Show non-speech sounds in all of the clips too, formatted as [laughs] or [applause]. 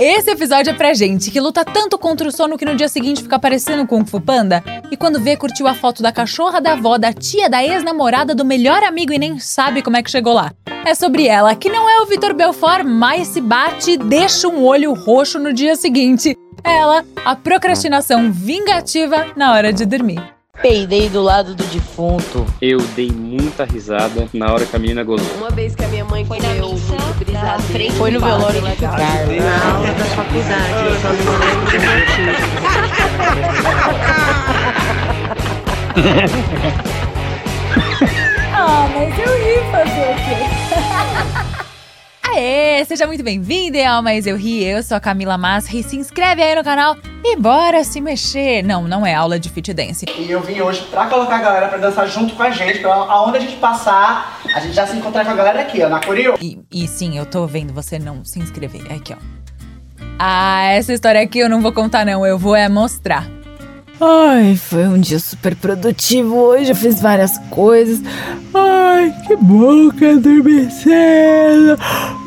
Esse episódio é pra gente que luta tanto contra o sono que no dia seguinte fica parecendo Kung Fu Panda e quando vê curtiu a foto da cachorra da avó, da tia, da ex-namorada, do melhor amigo e nem sabe como é que chegou lá. É sobre ela, que não é o Vitor Belfort, mas se bate e deixa um olho roxo no dia seguinte. Ela, a procrastinação vingativa na hora de dormir. Peidei do lado do defunto. Eu dei muita risada na hora que a menina gozou. Uma vez que a minha mãe foi comeu muito brisadeiro. Foi no velório de Chicago. Na aula da faculdade, eu só não lembro [laughs] ah, mas eu ri fazer o quê? Aê, seja muito bem-vindo ao Mas Eu Ri, eu sou a Camila Masri, se inscreve aí no canal e bora se mexer. Não, não é aula de fit dance. E eu vim hoje pra colocar a galera pra dançar junto com a gente, pra aonde a gente passar, a gente já se encontrar com a galera aqui, ó, na Coreia. E, e sim, eu tô vendo você não se inscrever, é aqui ó. Ah, essa história aqui eu não vou contar não, eu vou é mostrar. Ai, foi um dia super produtivo hoje, eu fiz várias coisas. Ai, que bom que é dormir cedo.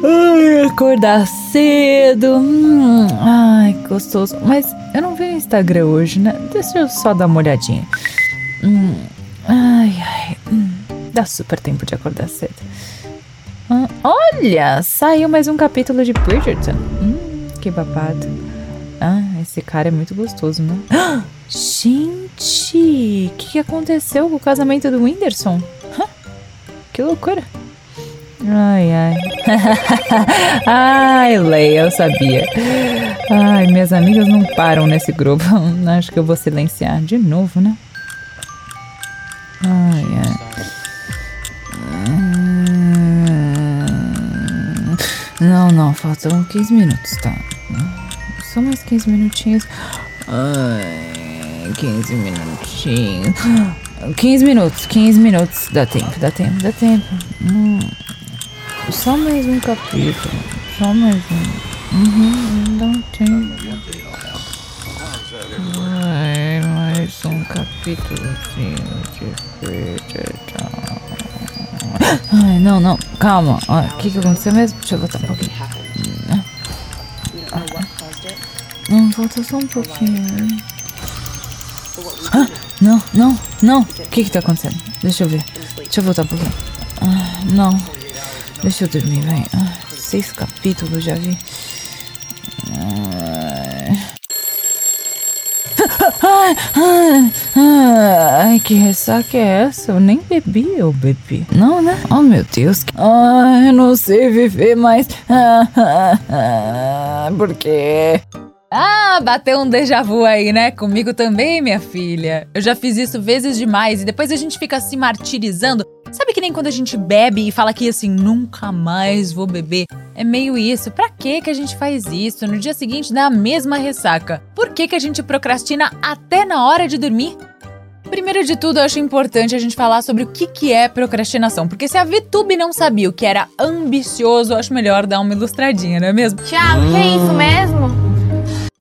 Ai, acordar cedo. Hum, ai, gostoso. Mas eu não vi o Instagram hoje, né? Deixa eu só dar uma olhadinha. Hum, ai, ai. Hum, dá super tempo de acordar cedo. Hum, olha, saiu mais um capítulo de Bridgerton. Hum, que babado. Ah, esse cara é muito gostoso, né? [gasps] Gente, o que, aconteceu com o casamento do Whindersson? Que loucura. Ai, ai. [laughs] ai, Leia, eu sabia. Ai, minhas amigas não param nesse grupo. [laughs] Acho que eu vou silenciar de novo, né? Ai, ai. Não, não, faltam 15 minutos, tá? Só mais 15 minutinhos. Ai. 15 minutinhos. 15 minutos, 15 minutos. Dá tempo, dá tempo, dá tempo. Hum. Só mais um capítulo. Só mais um. Uhum, dá tempo. Ai, mais um capítulozinho de Ai, não, não, calma. O que, que aconteceu mesmo? Deixa eu voltar um pouquinho. Não, volta só um pouquinho. Ah, não, não, não. O que que tá acontecendo? Deixa eu ver. Deixa eu voltar um pouquinho. Ah, não. Deixa eu dormir, vai. Ah, seis capítulos já vi. Ai, [laughs] ai, que ressaca é essa? Eu nem bebi, eu bebi. Não, né? Oh, meu Deus. Ai, eu não sei viver mais. [laughs] Por quê? Ah, bateu um déjà vu aí, né? Comigo também, minha filha. Eu já fiz isso vezes demais e depois a gente fica se martirizando. Sabe que nem quando a gente bebe e fala que assim, nunca mais vou beber? É meio isso. Pra que que a gente faz isso? No dia seguinte dá a mesma ressaca. Por que que a gente procrastina até na hora de dormir? Primeiro de tudo, eu acho importante a gente falar sobre o que, que é procrastinação, porque se a VTube não sabia o que era ambicioso, acho melhor dar uma ilustradinha, não é mesmo? Tiago, que é isso mesmo?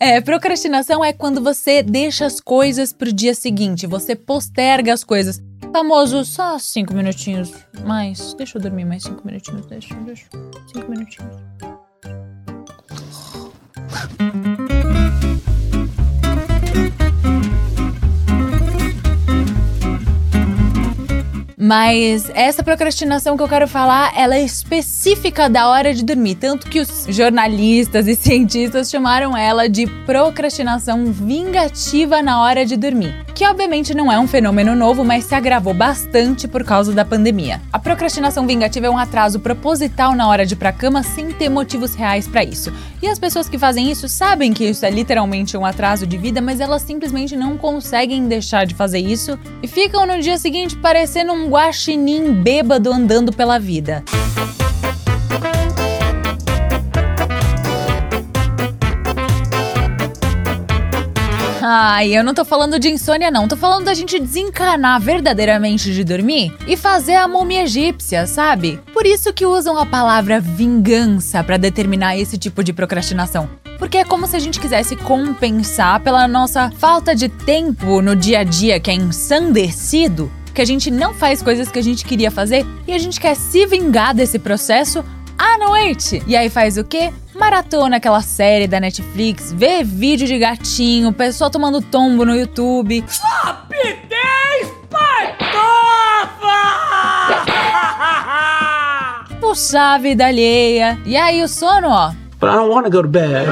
É, procrastinação é quando você deixa as coisas pro dia seguinte, você posterga as coisas. Famoso, só cinco minutinhos mais. Deixa eu dormir mais cinco minutinhos, deixa, deixa. Cinco minutinhos. Mas essa procrastinação que eu quero falar, ela é específica da hora de dormir, tanto que os jornalistas e [laughs] cientistas chamaram ela de procrastinação vingativa na hora de dormir, que obviamente não é um fenômeno novo, mas se agravou bastante por causa da pandemia. A procrastinação vingativa é um atraso proposital na hora de ir pra cama sem ter motivos reais para isso. E as pessoas que fazem isso sabem que isso é literalmente um atraso de vida, mas elas simplesmente não conseguem deixar de fazer isso e ficam no dia seguinte parecendo um guaxinim bêbado andando pela vida. Ai, eu não tô falando de insônia, não. Tô falando da gente desencanar verdadeiramente de dormir e fazer a múmia egípcia, sabe? Por isso que usam a palavra vingança para determinar esse tipo de procrastinação. Porque é como se a gente quisesse compensar pela nossa falta de tempo no dia a dia que é ensandecido que a gente não faz coisas que a gente queria fazer e a gente quer se vingar desse processo à noite. E aí faz o quê? Maratona aquela série da Netflix, vê vídeo de gatinho, pessoa tomando tombo no YouTube. Puxar a vida alheia. E aí o sono, ó. But I don't want to go to bed.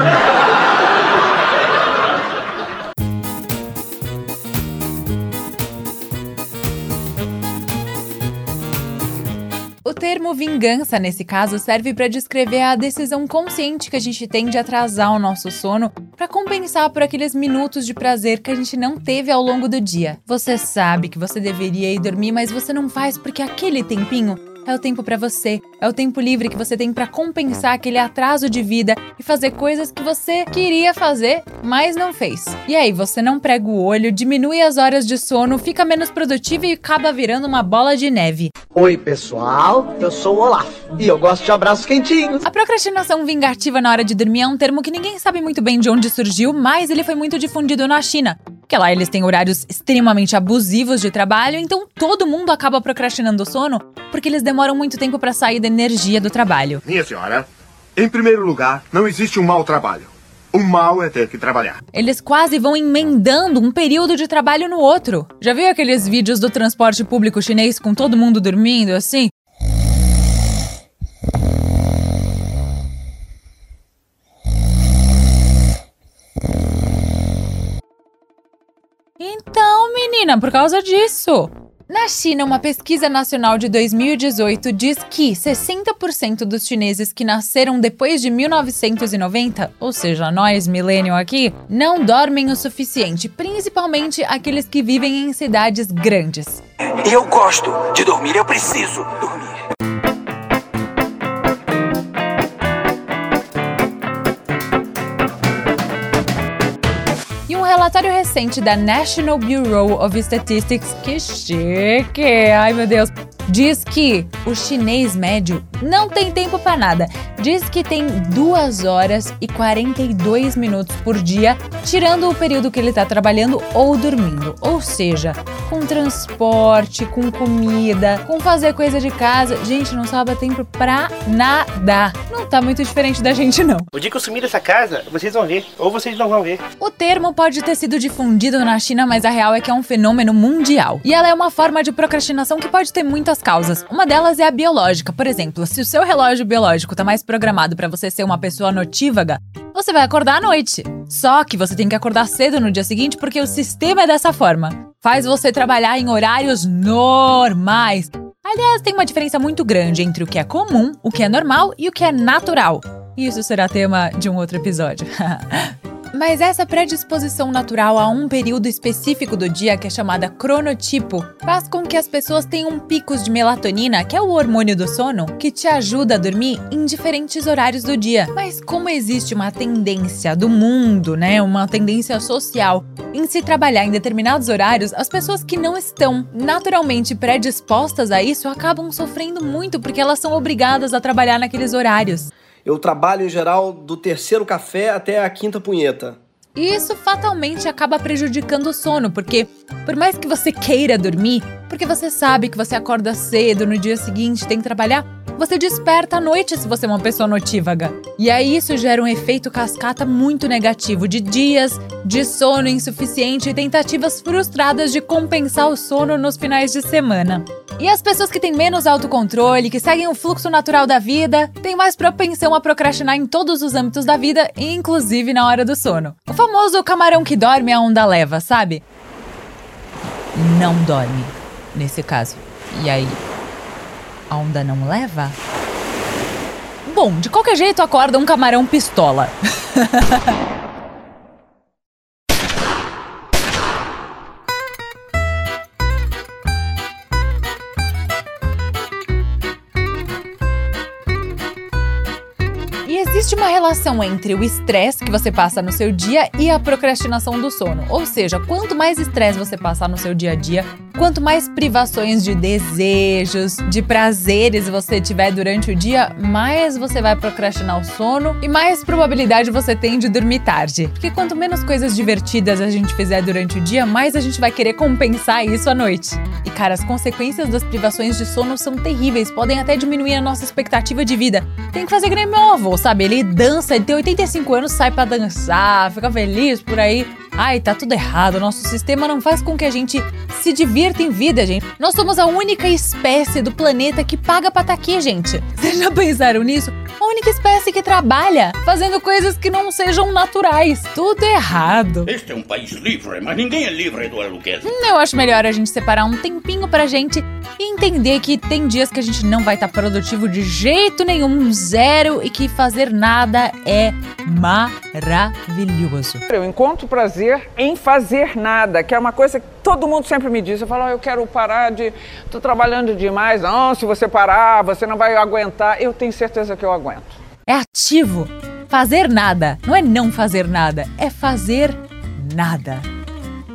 Termo vingança, nesse caso, serve para descrever a decisão consciente que a gente tem de atrasar o nosso sono para compensar por aqueles minutos de prazer que a gente não teve ao longo do dia. Você sabe que você deveria ir dormir, mas você não faz porque aquele tempinho é o tempo para você, é o tempo livre que você tem para compensar aquele atraso de vida e fazer coisas que você queria fazer, mas não fez. E aí, você não prega o olho, diminui as horas de sono, fica menos produtivo e acaba virando uma bola de neve. Oi, pessoal. Eu sou o Olaf e eu gosto de abraços quentinhos. A procrastinação vingativa na hora de dormir é um termo que ninguém sabe muito bem de onde surgiu, mas ele foi muito difundido na China. Porque lá eles têm horários extremamente abusivos de trabalho, então todo mundo acaba procrastinando o sono porque eles demoram muito tempo para sair da energia do trabalho. Minha senhora, em primeiro lugar, não existe um mau trabalho. O mal é ter que trabalhar. Eles quase vão emendando um período de trabalho no outro. Já viu aqueles vídeos do transporte público chinês com todo mundo dormindo assim? Então, menina, por causa disso. Na China, uma pesquisa nacional de 2018 diz que 60% dos chineses que nasceram depois de 1990, ou seja, nós, millennial aqui, não dormem o suficiente, principalmente aqueles que vivem em cidades grandes. Eu gosto de dormir, eu preciso dormir. Relatório recente da National Bureau of Statistics, que chique, ai meu Deus, diz que o chinês médio não tem tempo para nada. Diz que tem 2 horas e 42 minutos por dia, tirando o período que ele tá trabalhando ou dormindo. Ou seja, com transporte, com comida, com fazer coisa de casa. Gente, não sobra tempo pra nada. Não tá muito diferente da gente, não. O dia que eu sumir dessa casa, vocês vão ver. Ou vocês não vão ver. O termo pode ter sido difundido na China, mas a real é que é um fenômeno mundial. E ela é uma forma de procrastinação que pode ter muitas causas. Uma delas é a biológica. Por exemplo, se o seu relógio biológico tá mais programado para você ser uma pessoa notívaga, você vai acordar à noite. Só que você tem que acordar cedo no dia seguinte porque o sistema é dessa forma. Faz você trabalhar em horários normais. Aliás, tem uma diferença muito grande entre o que é comum, o que é normal e o que é natural. Isso será tema de um outro episódio. [laughs] Mas essa predisposição natural a um período específico do dia, que é chamada cronotipo, faz com que as pessoas tenham picos de melatonina, que é o hormônio do sono, que te ajuda a dormir em diferentes horários do dia. Mas como existe uma tendência do mundo, né, uma tendência social em se trabalhar em determinados horários, as pessoas que não estão naturalmente predispostas a isso acabam sofrendo muito porque elas são obrigadas a trabalhar naqueles horários. Eu trabalho em geral do terceiro café até a quinta punheta. E isso fatalmente acaba prejudicando o sono, porque por mais que você queira dormir, porque você sabe que você acorda cedo no dia seguinte tem que trabalhar, você desperta à noite se você é uma pessoa notívaga. E aí isso gera um efeito cascata muito negativo de dias de sono insuficiente e tentativas frustradas de compensar o sono nos finais de semana. E as pessoas que têm menos autocontrole, que seguem o fluxo natural da vida, têm mais propensão a procrastinar em todos os âmbitos da vida, inclusive na hora do sono. O famoso camarão que dorme a onda leva, sabe? Não dorme, nesse caso. E aí, a onda não leva? Bom, de qualquer jeito acorda um camarão pistola. [laughs] relação entre o estresse que você passa no seu dia e a procrastinação do sono. Ou seja, quanto mais estresse você passar no seu dia a dia, quanto mais privações de desejos, de prazeres você tiver durante o dia, mais você vai procrastinar o sono e mais probabilidade você tem de dormir tarde. Porque quanto menos coisas divertidas a gente fizer durante o dia, mais a gente vai querer compensar isso à noite. E cara, as consequências das privações de sono são terríveis, podem até diminuir a nossa expectativa de vida. Tem que fazer meu avô, sabe? Ele dança, ele tem 85 anos, sai para dançar, fica feliz por aí. Ai, tá tudo errado. Nosso sistema não faz com que a gente se divirta em vida, gente. Nós somos a única espécie do planeta que paga pra estar tá aqui, gente. Vocês já pensaram nisso? A única espécie que trabalha fazendo coisas que não sejam naturais. Tudo errado. Este é um país livre, mas ninguém é livre do aluguel. Hum, eu acho melhor a gente separar um tempinho pra gente e entender que tem dias que a gente não vai estar tá produtivo de jeito nenhum, zero, e que fazer nada é maravilhoso. Eu encontro prazer em fazer nada, que é uma coisa que todo mundo sempre me diz. Eu falo, oh, eu quero parar de. estou trabalhando demais. Não, se você parar, você não vai aguentar. Eu tenho certeza que eu aguento. É ativo. Fazer nada. Não é não fazer nada, é fazer nada.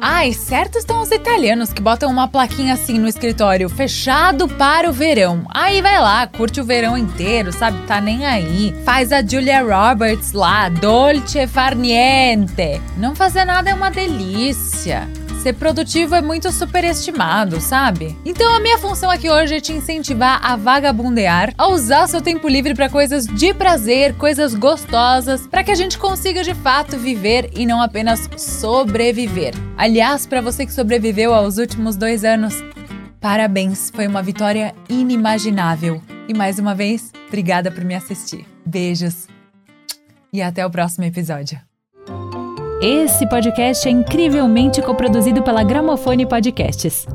Ai, certo estão os italianos que botam uma plaquinha assim no escritório, fechado para o verão. Aí vai lá, curte o verão inteiro, sabe? Tá nem aí. Faz a Julia Roberts lá, dolce far niente. Não fazer nada é uma delícia. Ser produtivo é muito superestimado, sabe? Então a minha função aqui hoje é te incentivar a vagabundear, a usar seu tempo livre para coisas de prazer, coisas gostosas, para que a gente consiga de fato viver e não apenas sobreviver. Aliás, para você que sobreviveu aos últimos dois anos, parabéns, foi uma vitória inimaginável. E mais uma vez, obrigada por me assistir. Beijos e até o próximo episódio. Esse podcast é incrivelmente coproduzido pela Gramofone Podcasts.